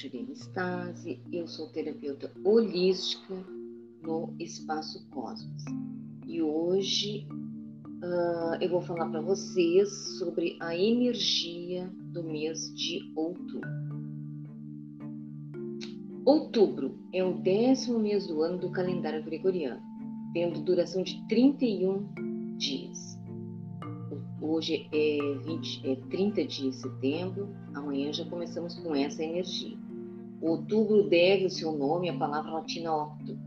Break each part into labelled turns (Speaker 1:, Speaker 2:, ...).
Speaker 1: Juliana Stasi, eu sou terapeuta holística no Espaço Cosmos. E hoje uh, eu vou falar para vocês sobre a energia do mês de outubro. Outubro é o décimo mês do ano do calendário gregoriano, tendo duração de 31 dias. Hoje é, 20, é 30 de setembro, amanhã já começamos com essa energia. Outubro deve o seu nome à palavra latina octo,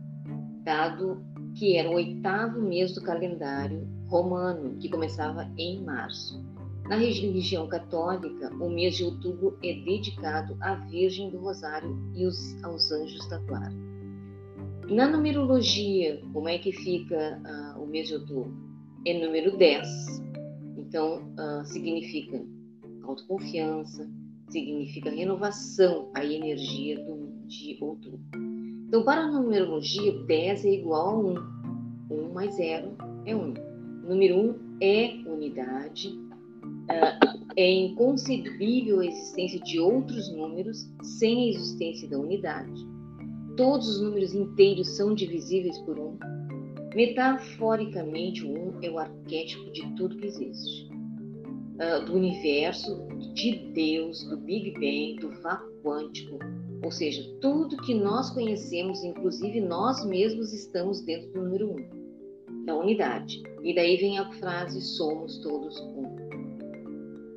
Speaker 1: dado que era o oitavo mês do calendário romano, que começava em março. Na religião católica, o mês de outubro é dedicado à Virgem do Rosário e os, aos anjos da guarda. Na numerologia, como é que fica uh, o mês de outubro? É número 10. Então, uh, significa autoconfiança, significa renovação, a energia do, de outubro. Então, para a numerologia, 10 é igual a 1. 1 mais 0 é 1. Número 1 é unidade. Uh, é inconcebível a existência de outros números sem a existência da unidade. Todos os números inteiros são divisíveis por 1. Metaforicamente, o 1 é o arquétipo de tudo que existe. Uh, do universo, de Deus, do Big Bang, do vácuo quântico, ou seja, tudo que nós conhecemos, inclusive nós mesmos estamos dentro do número 1, um, da unidade. E daí vem a frase: somos todos um.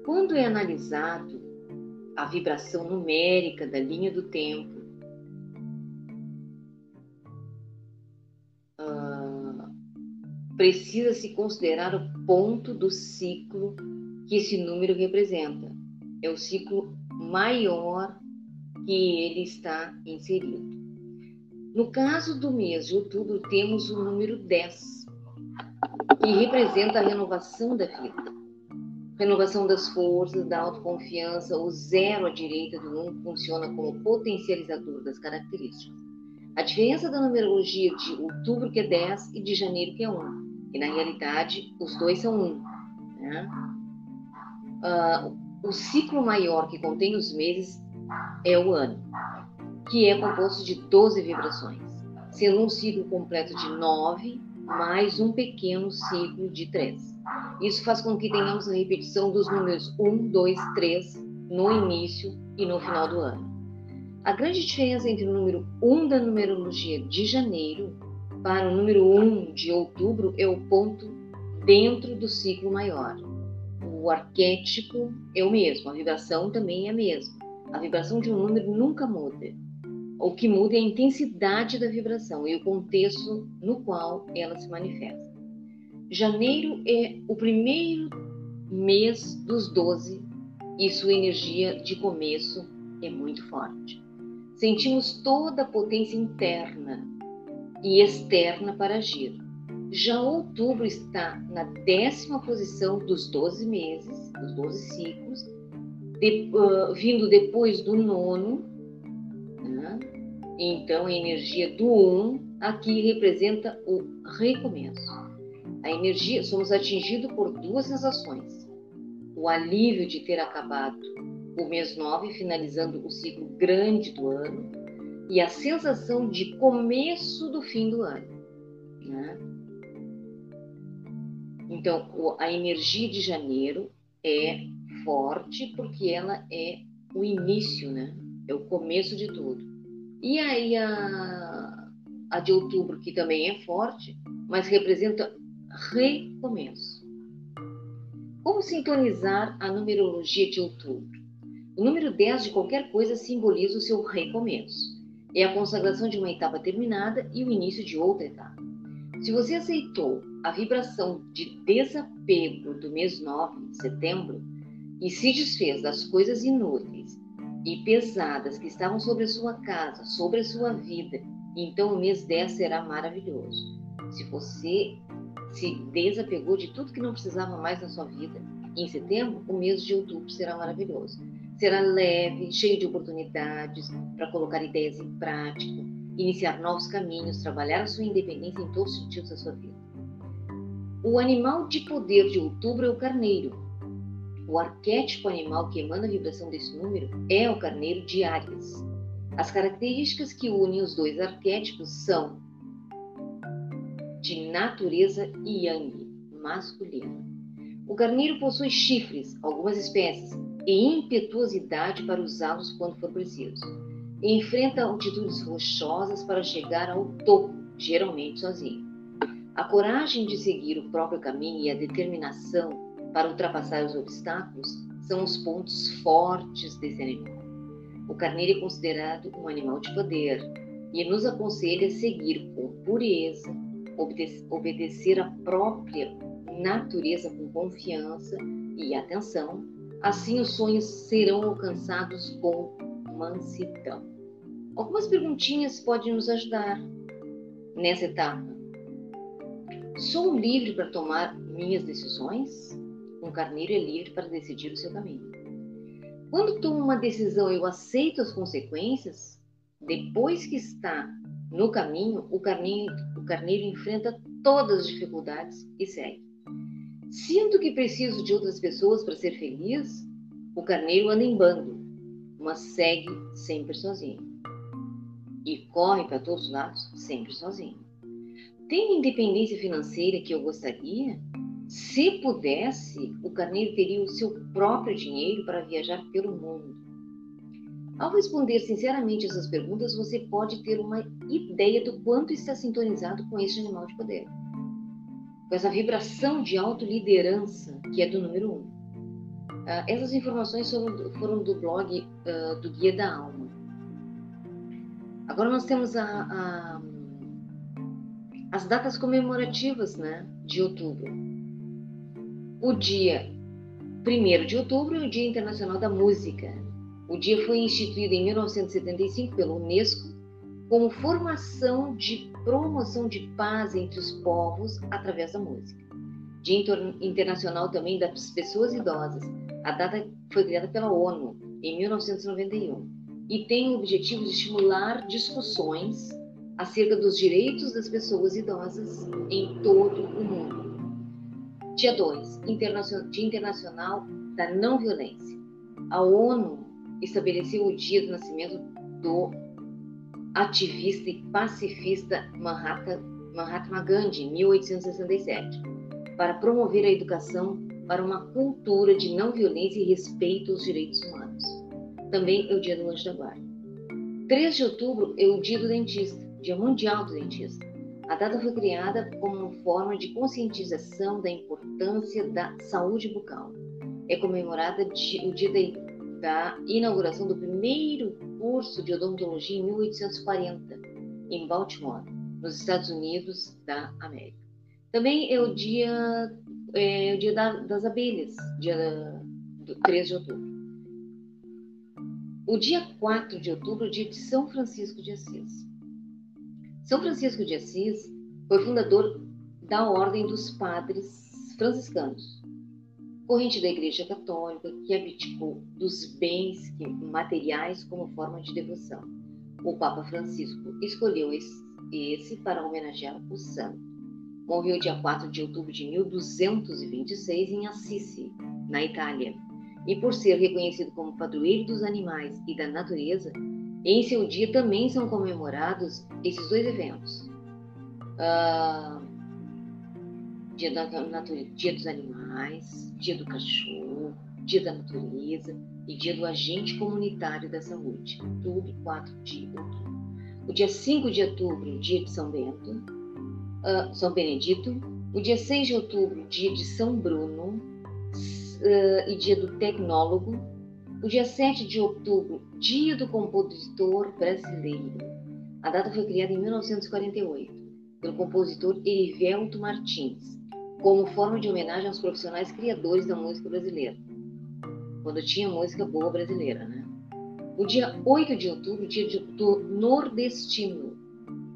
Speaker 1: Quando é analisado a vibração numérica da linha do tempo, precisa se considerar o ponto do ciclo que esse número representa. É o ciclo maior que ele está inserido. No caso do mês de outubro, temos o número 10, que representa a renovação da vida. Renovação das forças, da autoconfiança, o zero à direita do 1 um funciona como potencializador das características. A diferença da numerologia de outubro, que é 10, e de janeiro, que é 1 e na realidade os dois são um. Né? Uh, o ciclo maior que contém os meses é o ano, que é composto de 12 vibrações, sendo um ciclo completo de 9 mais um pequeno ciclo de 3. Isso faz com que tenhamos a repetição dos números 1, 2, 3 no início e no final do ano. A grande diferença entre o número 1 da numerologia de janeiro para o número 1 de outubro é o ponto dentro do ciclo maior. O arquétipo é o mesmo, a vibração também é a mesma. A vibração de um número nunca muda. O que muda é a intensidade da vibração e o contexto no qual ela se manifesta. Janeiro é o primeiro mês dos 12 e sua energia de começo é muito forte. Sentimos toda a potência interna e externa para agir. Já outubro está na décima posição dos 12 meses, dos 12 ciclos, de, uh, vindo depois do nono. Né? Então, a energia do um aqui representa o recomeço. A energia, somos atingidos por duas sensações: o alívio de ter acabado o mês 9, finalizando o ciclo grande do ano, e a sensação de começo do fim do ano. Né? Então, a energia de janeiro é forte porque ela é o início, né? É o começo de tudo. E aí a, a de outubro, que também é forte, mas representa recomeço. Como sintonizar a numerologia de outubro? O número 10 de qualquer coisa simboliza o seu recomeço é a consagração de uma etapa terminada e o início de outra etapa. Se você aceitou a vibração de desapego do mês 9 de setembro e se desfez das coisas inúteis e pesadas que estavam sobre a sua casa, sobre a sua vida, então o mês 10 será maravilhoso. Se você se desapegou de tudo que não precisava mais na sua vida, em setembro, o mês de outubro será maravilhoso. Será leve, cheio de oportunidades para colocar ideias em prática, iniciar novos caminhos, trabalhar a sua independência em todos os sentidos da sua vida. O animal de poder de outubro é o carneiro. o arquétipo animal que emana a vibração desse número é o carneiro de Áries. As características que unem os dois arquétipos são de natureza yang, masculina. O carneiro possui chifres, algumas espécies, e impetuosidade para usá-los quando for preciso. enfrenta altitudes rochosas para chegar ao topo, geralmente sozinho. A coragem de seguir o próprio caminho e a determinação para ultrapassar os obstáculos são os pontos fortes desse animal. O carneiro é considerado um animal de poder e nos aconselha a seguir com pureza, obedecer à própria natureza com confiança e atenção, assim os sonhos serão alcançados com mansidão. Algumas perguntinhas podem nos ajudar nessa etapa. Sou livre para tomar minhas decisões? Um carneiro é livre para decidir o seu caminho. Quando tomo uma decisão, eu aceito as consequências? Depois que está no caminho, o carneiro, o carneiro enfrenta todas as dificuldades e segue. Sinto que preciso de outras pessoas para ser feliz? O carneiro anda em bando, mas segue sempre sozinho. E corre para todos os lados sempre sozinho. Tem independência financeira que eu gostaria? Se pudesse, o carneiro teria o seu próprio dinheiro para viajar pelo mundo. Ao responder sinceramente essas perguntas, você pode ter uma ideia do quanto está sintonizado com este animal de poder com essa vibração de autoliderança que é do número um. Uh, essas informações foram, foram do blog uh, do Guia da Alma. Agora nós temos a, a, as datas comemorativas né, de outubro. O dia 1 de outubro é o Dia Internacional da Música. O dia foi instituído em 1975 pela Unesco como formação de promoção de paz entre os povos através da música. Dia Internacional também das Pessoas Idosas. A data foi criada pela ONU em 1991 e tem o objetivo de estimular discussões acerca dos direitos das pessoas idosas em todo o mundo. Dia 2, Dia Internacional da Não Violência. A ONU estabeleceu o dia do nascimento do ativista e pacifista Mahatma Gandhi, 1867, para promover a educação para uma cultura de não violência e respeito aos direitos humanos. Também é o Dia do Anjo da Guarda. 3 de outubro é o Dia do Dentista, Dia Mundial do Dentista. A data foi criada como forma de conscientização da importância da saúde bucal. É comemorada o dia da inauguração do primeiro curso de odontologia em 1840, em Baltimore, nos Estados Unidos da América. Também é o dia, é, o dia da, das abelhas, dia do 3 de outubro. O dia 4 de outubro é o dia de São Francisco de Assis. São Francisco de Assis foi fundador da Ordem dos Padres Franciscanos corrente da Igreja Católica que abdicou dos bens materiais como forma de devoção. O Papa Francisco escolheu esse para homenagear o santo. Morreu dia 4 de outubro de 1226 em Assisi, na Itália. E por ser reconhecido como padroeiro dos animais e da natureza, em seu dia também são comemorados esses dois eventos. Uh, dia, da natureza, dia dos animais, dia do cachorro, dia da natureza e dia do agente comunitário da saúde, tudo 4 de outubro. O dia 5 de outubro, dia de São Bento, uh, São Benedito. O dia 6 de outubro, dia de São Bruno uh, e dia do tecnólogo. O dia 7 de outubro, dia do compositor brasileiro. A data foi criada em 1948 pelo compositor Erivelto Martins como forma de homenagem aos profissionais criadores da música brasileira, quando tinha música boa brasileira, né? O dia 8 de outubro, dia do nordestino.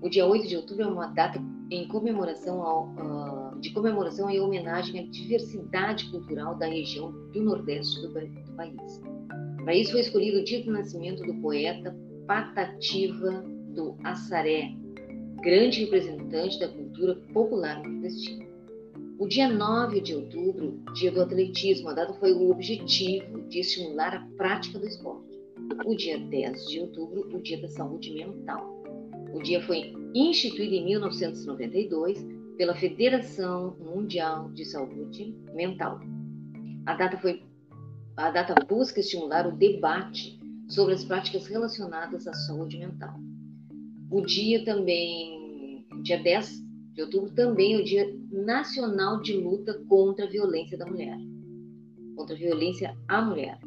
Speaker 1: O dia 8 de outubro é uma data em comemoração ao, uh, de comemoração e homenagem à diversidade cultural da região do Nordeste do, do país. Para isso foi escolhido o dia do nascimento do poeta Patativa do Assaré, grande representante da cultura popular nordestina. O dia 9 de outubro, dia do atletismo, a data foi o objetivo de estimular a prática do esporte. O dia 10 de outubro, o dia da saúde mental. O dia foi instituído em 1992 pela Federação Mundial de Saúde Mental. A data foi a data busca estimular o debate sobre as práticas relacionadas à saúde mental. O dia também, dia 10 de outubro, também é o Dia Nacional de Luta contra a Violência da Mulher, contra a violência à mulher.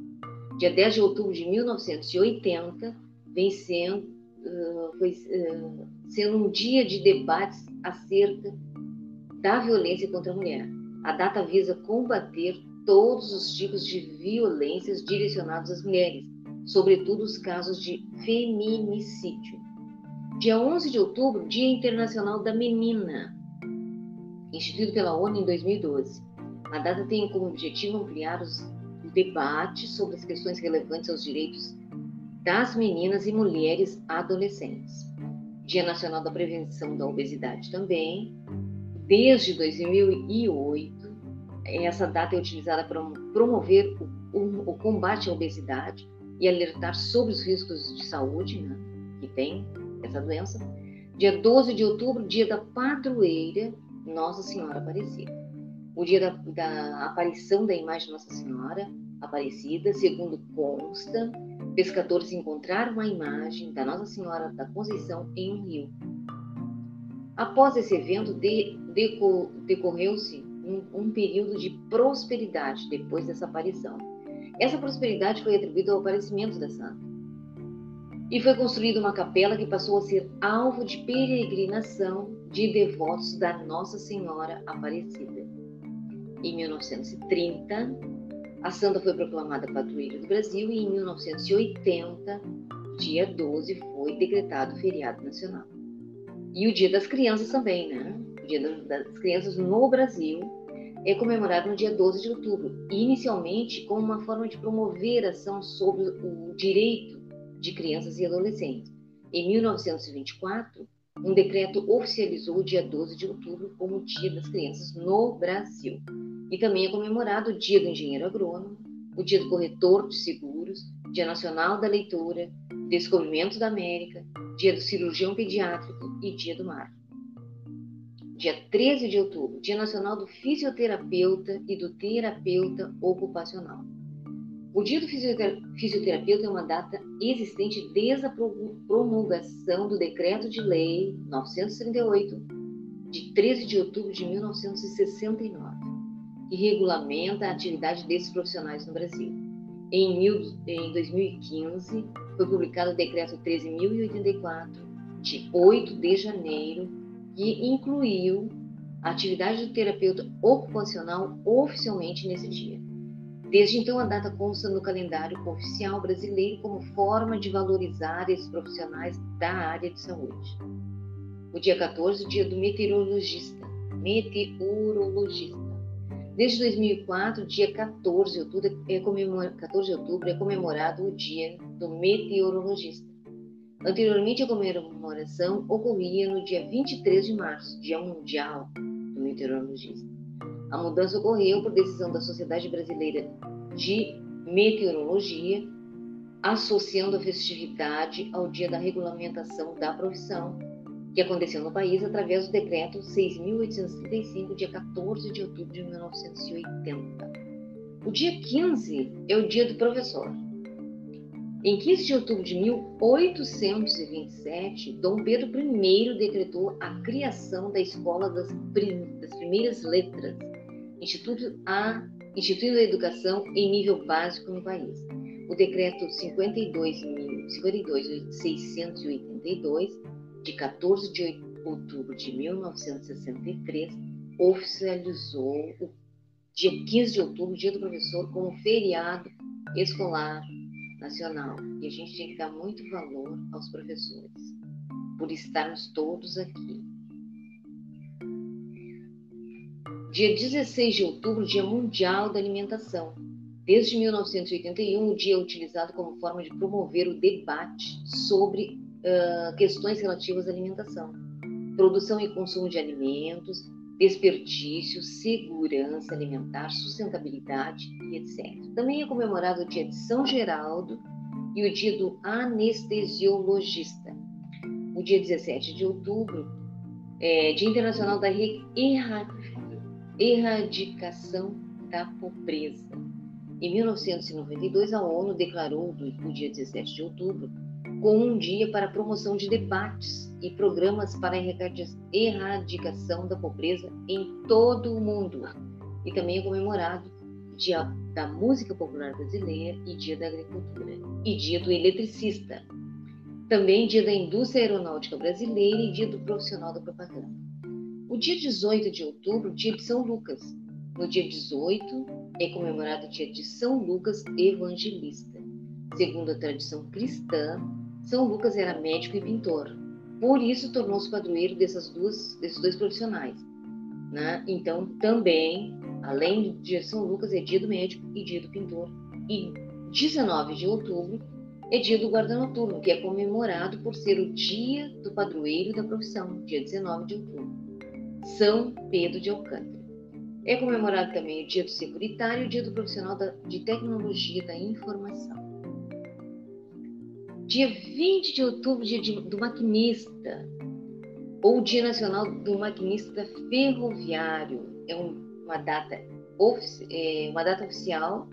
Speaker 1: Dia 10 de outubro de 1980 vem sendo, uh, foi, uh, sendo um dia de debates acerca da violência contra a mulher. A data visa combater todos os tipos de violências direcionados às mulheres, sobretudo os casos de feminicídio. Dia 11 de outubro, Dia Internacional da Menina, instituído pela ONU em 2012. A data tem como objetivo ampliar os debates sobre as questões relevantes aos direitos das meninas e mulheres adolescentes. Dia Nacional da Prevenção da Obesidade também. Desde 2008, essa data é utilizada para promover o, o, o combate à obesidade e alertar sobre os riscos de saúde né, que tem essa doença. Dia 12 de outubro, dia da padroeira Nossa Senhora Aparecida. O dia da, da aparição da imagem de Nossa Senhora Aparecida, segundo consta, pescadores encontraram a imagem da Nossa Senhora da Conceição em um rio. Após esse evento, de, deco, decorreu-se um, um período de prosperidade depois dessa aparição. Essa prosperidade foi atribuída ao aparecimento da santa. E foi construída uma capela que passou a ser alvo de peregrinação de devotos da Nossa Senhora Aparecida. Em 1930, a santa foi proclamada padroeira do Brasil e em 1980, dia 12, foi decretado feriado nacional. E o Dia das Crianças também, né? o Dia das Crianças no Brasil, é comemorado no dia 12 de outubro, inicialmente como uma forma de promover ação sobre o direito de crianças e adolescentes. Em 1924, um decreto oficializou o dia 12 de outubro como o Dia das Crianças no Brasil. E também é comemorado o Dia do Engenheiro Agrônomo, o Dia do Corretor de Seguros, Dia Nacional da Leitura, Descobrimento da América, Dia do Cirurgião Pediátrico e Dia do Mar dia 13 de outubro, Dia Nacional do Fisioterapeuta e do Terapeuta Ocupacional. O Dia do Fisioterapeuta é uma data existente desde a promulgação do Decreto de Lei 938, de 13 de outubro de 1969, que regulamenta a atividade desses profissionais no Brasil. Em, mil, em 2015, foi publicado o Decreto 13.084, de 8 de janeiro que incluiu a atividade do terapeuta ocupacional oficialmente nesse dia. Desde então, a data consta no calendário oficial brasileiro como forma de valorizar esses profissionais da área de saúde. O dia 14, dia do meteorologista. Meteorologista. Desde 2004, dia 14 de outubro é, 14 de outubro é comemorado o dia do meteorologista. Anteriormente, a comemoração ocorria no dia 23 de março, Dia Mundial do Meteorologista. A mudança ocorreu por decisão da Sociedade Brasileira de Meteorologia, associando a festividade ao dia da regulamentação da profissão, que aconteceu no país através do decreto 6.835, dia 14 de outubro de 1980. O dia 15 é o dia do professor. Em 15 de outubro de 1827, Dom Pedro I decretou a criação da Escola das, Prim das Primeiras Letras, instituto a, instituindo a educação em nível básico no país. O decreto 52.682, de 14 de outubro de 1963, oficializou o dia 15 de outubro, dia do professor, como feriado escolar nacional e a gente tem que dar muito valor aos professores por estarmos todos aqui. Dia 16 de outubro, Dia Mundial da Alimentação. Desde 1981, o dia é utilizado como forma de promover o debate sobre questões relativas à alimentação, produção e consumo de alimentos, desperdício, segurança alimentar, sustentabilidade e etc. Também é comemorado o dia de São Geraldo e o dia do anestesiologista. O dia 17 de outubro é Dia Internacional da Erradicação da Pobreza. Em 1992, a ONU declarou o dia 17 de outubro como um dia para promoção de debates e programas para a erradicação da pobreza em todo o mundo. E também é comemorado Dia da Música Popular Brasileira e Dia da Agricultura e Dia do Eletricista. Também Dia da Indústria Aeronáutica Brasileira e Dia do Profissional da Propaganda. O dia 18 de outubro, dia de São Lucas. No dia 18 é comemorado o dia de São Lucas Evangelista. Segundo a tradição cristã, São Lucas era médico e pintor. Por isso tornou-se padroeiro dessas duas, desses dois profissionais. Né? Então, também, além de São Lucas, é dia do médico e dia do pintor. E 19 de outubro é dia do guarda noturno, que é comemorado por ser o dia do padroeiro da profissão, dia 19 de outubro. São Pedro de Alcântara. É comemorado também o dia do securitário e o dia do profissional de tecnologia da informação. Dia 20 de outubro, dia do maquinista, ou Dia Nacional do Maquinista Ferroviário. É uma data, é uma data oficial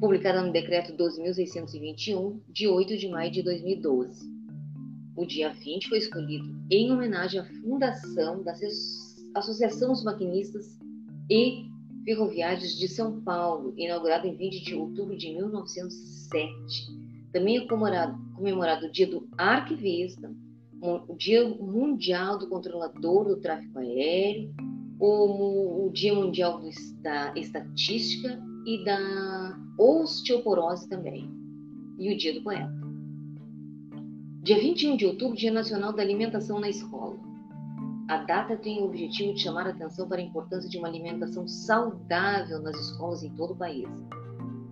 Speaker 1: publicada no Decreto 12.621, de 8 de maio de 2012. O dia 20 foi escolhido em homenagem à fundação da Associação dos Maquinistas e Ferroviários de São Paulo, inaugurada em 20 de outubro de 1907. Também é comemorado, comemorado o Dia do Arquivista, o Dia Mundial do Controlador do Tráfego Aéreo, o, o Dia Mundial da Estatística e da Osteoporose também, e o Dia do Poeta. Dia 21 de outubro, Dia Nacional da Alimentação na Escola. A data tem o objetivo de chamar a atenção para a importância de uma alimentação saudável nas escolas em todo o país.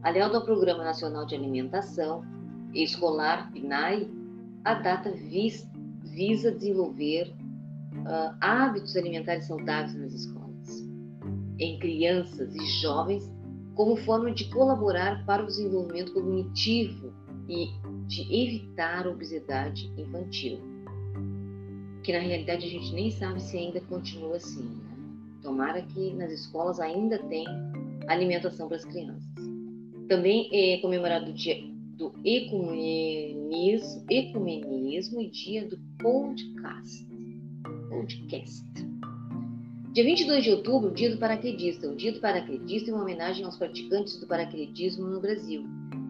Speaker 1: Aliado ao Programa Nacional de Alimentação Escolar, PNAE, a data visa desenvolver uh, hábitos alimentares saudáveis nas escolas, em crianças e jovens, como forma de colaborar para o desenvolvimento cognitivo e de evitar a obesidade infantil. Que na realidade a gente nem sabe se ainda continua assim. Né? Tomara que nas escolas ainda tem alimentação para as crianças. Também é comemorado o Dia do ecumenismo, ecumenismo e dia do podcast. podcast. Dia 22 de outubro, dia do paraquedista. O dia do paraquedista é uma homenagem aos praticantes do paraquedismo no Brasil.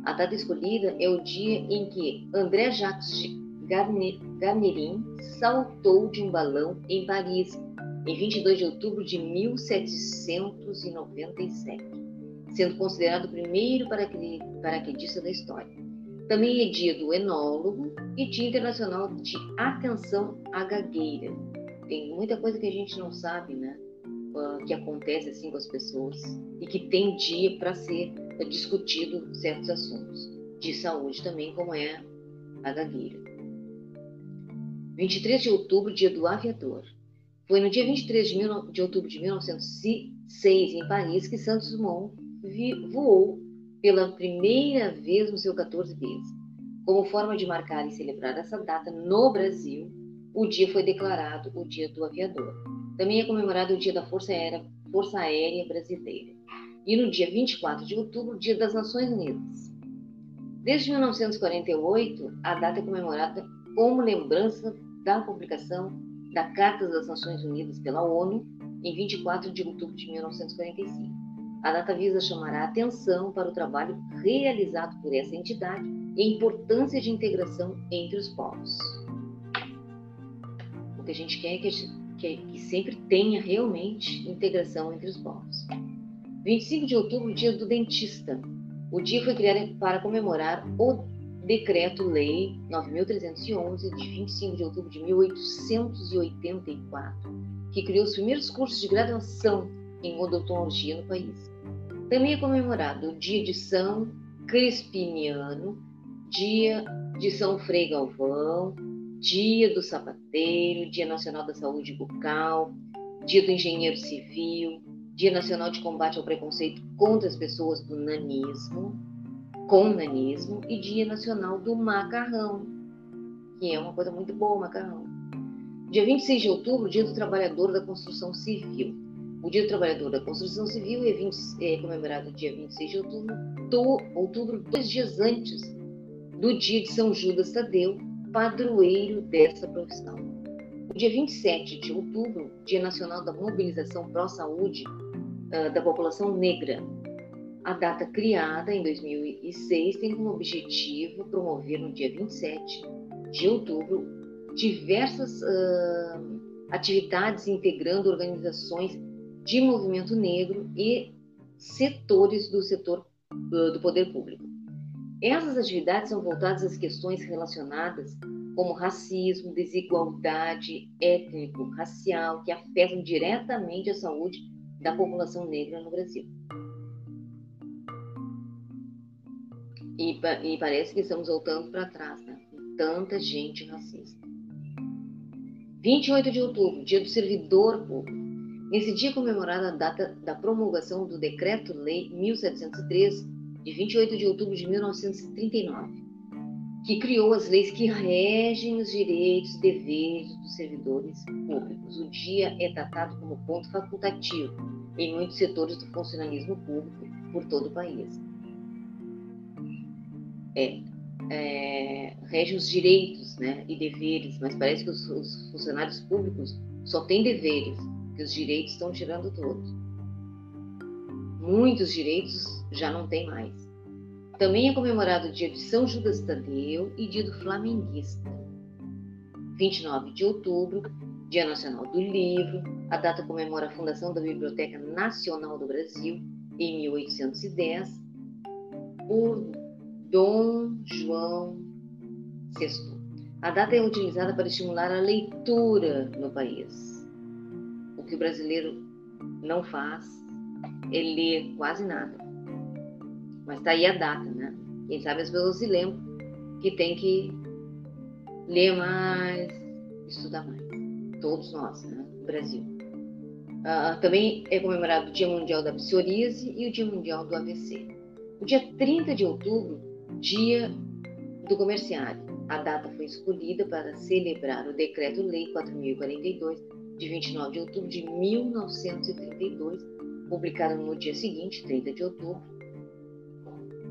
Speaker 1: A data escolhida é o dia em que André Jacques Garnerin saltou de um balão em Paris, em 22 de outubro de 1797 sendo considerado o primeiro paraquedista da história. Também é dia do enólogo e Dia Internacional de Atenção à Gagueira. Tem muita coisa que a gente não sabe, né? Que acontece assim com as pessoas e que tem dia para ser discutido certos assuntos de saúde também, como é a gagueira. 23 de outubro, dia do aviador. Foi no dia 23 de, mil, de outubro de 1906, em Paris, que Santos Dumont voou pela primeira vez no seu 14 vezes. Como forma de marcar e celebrar essa data no Brasil, o dia foi declarado o Dia do Aviador. Também é comemorado o Dia da Força Aérea, Força Aérea Brasileira. E no dia 24 de outubro, o Dia das Nações Unidas. Desde 1948, a data é comemorada como lembrança da publicação da Carta das Nações Unidas pela ONU em 24 de outubro de 1945. A data visa chamar a atenção para o trabalho realizado por essa entidade e a importância de integração entre os povos. O que a gente quer é que, que, que sempre tenha realmente integração entre os povos. 25 de outubro, dia do dentista. O dia foi criado para comemorar o Decreto-Lei 9.311, de 25 de outubro de 1884, que criou os primeiros cursos de graduação em odontologia no país. Também é comemorado o dia de São Crispiniano, dia de São Frei Galvão, dia do sapateiro, dia nacional da saúde bucal, Dia do Engenheiro Civil, Dia Nacional de Combate ao Preconceito contra as Pessoas do Nanismo, com nanismo, e Dia Nacional do Macarrão, que é uma coisa muito boa, macarrão. Dia 26 de outubro, Dia do Trabalhador da Construção Civil. O Dia do Trabalhador da Construção Civil é, 20, é comemorado dia 26 de outubro, do, outubro, dois dias antes do dia de São Judas Tadeu, padroeiro dessa profissão. O dia 27 de outubro, Dia Nacional da Mobilização Pró-Saúde uh, da População Negra. A data criada em 2006 tem como objetivo promover no dia 27 de outubro diversas uh, atividades integrando organizações de movimento negro e setores do setor do poder público. Essas atividades são voltadas às questões relacionadas como racismo, desigualdade étnico-racial, que afetam diretamente a saúde da população negra no Brasil. E, e parece que estamos voltando para trás, né? Tanta gente racista. 28 de outubro, Dia do Servidor Público. Nesse dia comemorada a data da promulgação do Decreto-Lei 1703, de 28 de outubro de 1939 que criou as leis que regem os direitos e deveres dos servidores públicos. O dia é tratado como ponto facultativo em muitos setores do funcionalismo público por todo o país. É, é, rege os direitos né, e deveres, mas parece que os, os funcionários públicos só têm deveres, que os direitos estão tirando todos. Muitos direitos já não tem mais. Também é comemorado o dia de São Judas Tadeu e dia do Flamenguista. 29 de outubro, Dia Nacional do Livro. A data comemora a fundação da Biblioteca Nacional do Brasil em 1810 por Dom João VI. A data é utilizada para estimular a leitura no país. Que o brasileiro não faz é ler quase nada. Mas tá aí a data, né? Quem sabe as pessoas se lembram que tem que ler mais, estudar mais. Todos nós, né? No Brasil. Uh, também é comemorado o Dia Mundial da Psoríase e o Dia Mundial do AVC. O dia 30 de outubro, Dia do Comerciário. A data foi escolhida para celebrar o Decreto-Lei 4042, de 29 de outubro de 1932, publicado no dia seguinte, 30 de outubro,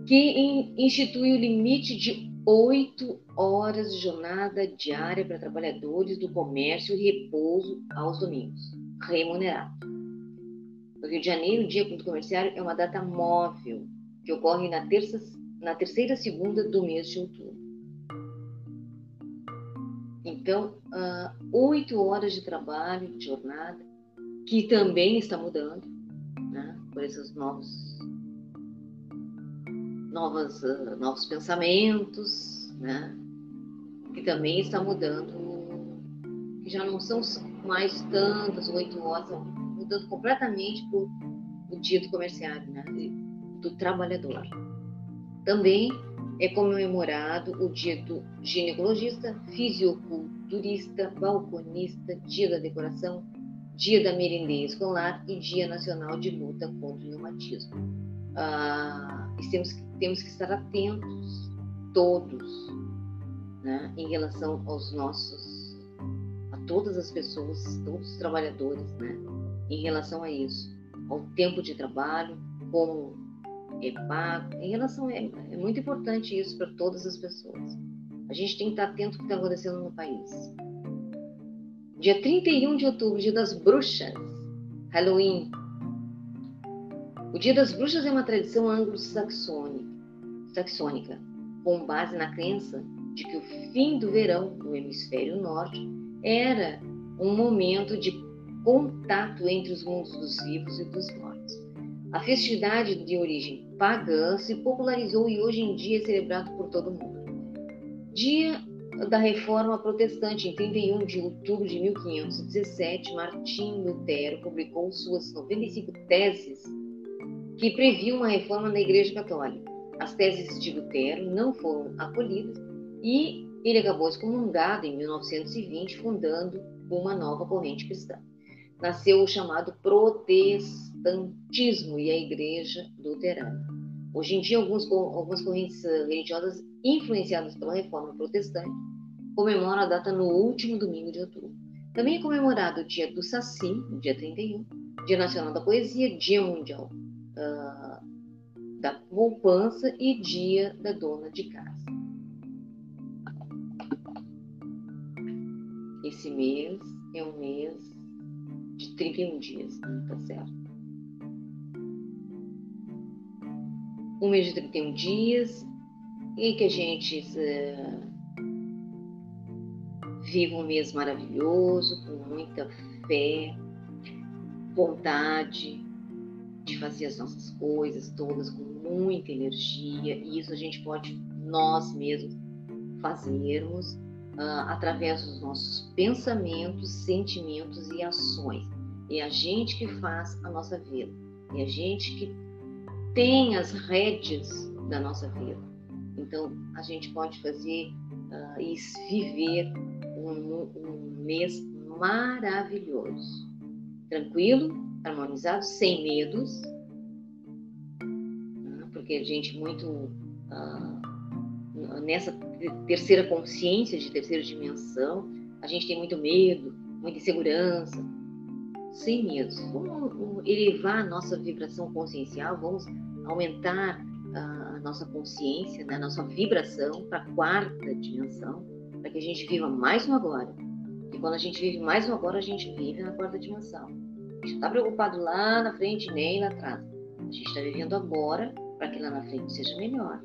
Speaker 1: que institui o limite de oito horas de jornada diária para trabalhadores do comércio e repouso aos domingos, remunerado. No Rio de Janeiro, o Dia do Comerciário é uma data móvel que ocorre na, terça, na terceira segunda do mês de outubro. Então, uh, oito horas de trabalho, de jornada, que também está mudando, né, por esses novos novas, uh, novos pensamentos, né? que também está mudando, que já não são mais tantas oito horas, mudando completamente para o dia do comerciário, né? do trabalhador. Também é comemorado o dia do ginecologista, fisioculturista, balconista, dia da decoração, dia da merendeira escolar e dia nacional de luta contra o reumatismo. Ah, e temos que temos que estar atentos, todos, né, em relação aos nossos, a todas as pessoas, todos os trabalhadores, né, em relação a isso, ao tempo de trabalho, como é em relação é, é muito importante isso para todas as pessoas. A gente tem que estar atento ao que está acontecendo no país. Dia 31 de outubro, dia das bruxas, Halloween, o Dia das Bruxas é uma tradição anglo-saxônica, com base na crença de que o fim do verão no hemisfério norte era um momento de contato entre os mundos dos vivos e dos mortos. A festividade de origem pagã se popularizou e hoje em dia é celebrado por todo mundo. Dia da Reforma Protestante, em 31 de outubro de 1517, Martim Lutero publicou suas 95 teses que previa uma reforma na Igreja Católica. As teses de Lutero não foram acolhidas e ele acabou excomungado em 1920, fundando uma nova corrente cristã. Nasceu o chamado protestantismo e a igreja luterana. Hoje em dia, alguns, algumas correntes religiosas influenciadas pela reforma protestante comemoram a data no último domingo de outubro. Também é comemorado o dia do Saci, dia 31, Dia Nacional da Poesia, Dia Mundial uh, da Poupança e Dia da Dona de Casa. Esse mês é um mês de 31 dias, tá certo? Um mês de 31 dias e que a gente uh, viva um mês maravilhoso, com muita fé, vontade de fazer as nossas coisas todas com muita energia, e isso a gente pode nós mesmos fazermos uh, através dos nossos pensamentos, sentimentos e ações. É a gente que faz a nossa vida, é a gente que tem as rédeas da nossa vida. Então, a gente pode fazer uh, e viver um, um mês maravilhoso, tranquilo, harmonizado, sem medos, né? porque a gente muito uh, nessa terceira consciência de terceira dimensão, a gente tem muito medo, muita insegurança, sem medos. Vamos elevar a nossa vibração consciencial, vamos aumentar a nossa consciência, né, a nossa vibração para a quarta dimensão, para que a gente viva mais no agora. E quando a gente vive mais no agora, a gente vive na quarta dimensão. A gente não está preocupado lá na frente nem lá atrás. A gente está vivendo agora para que lá na frente seja melhor.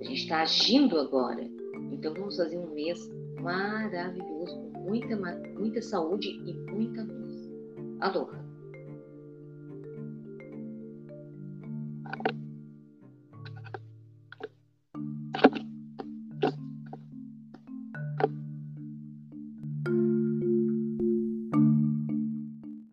Speaker 1: Gente está agindo agora. Então vamos fazer um mês maravilhoso, com muita, muita saúde e muita luz. Aloha!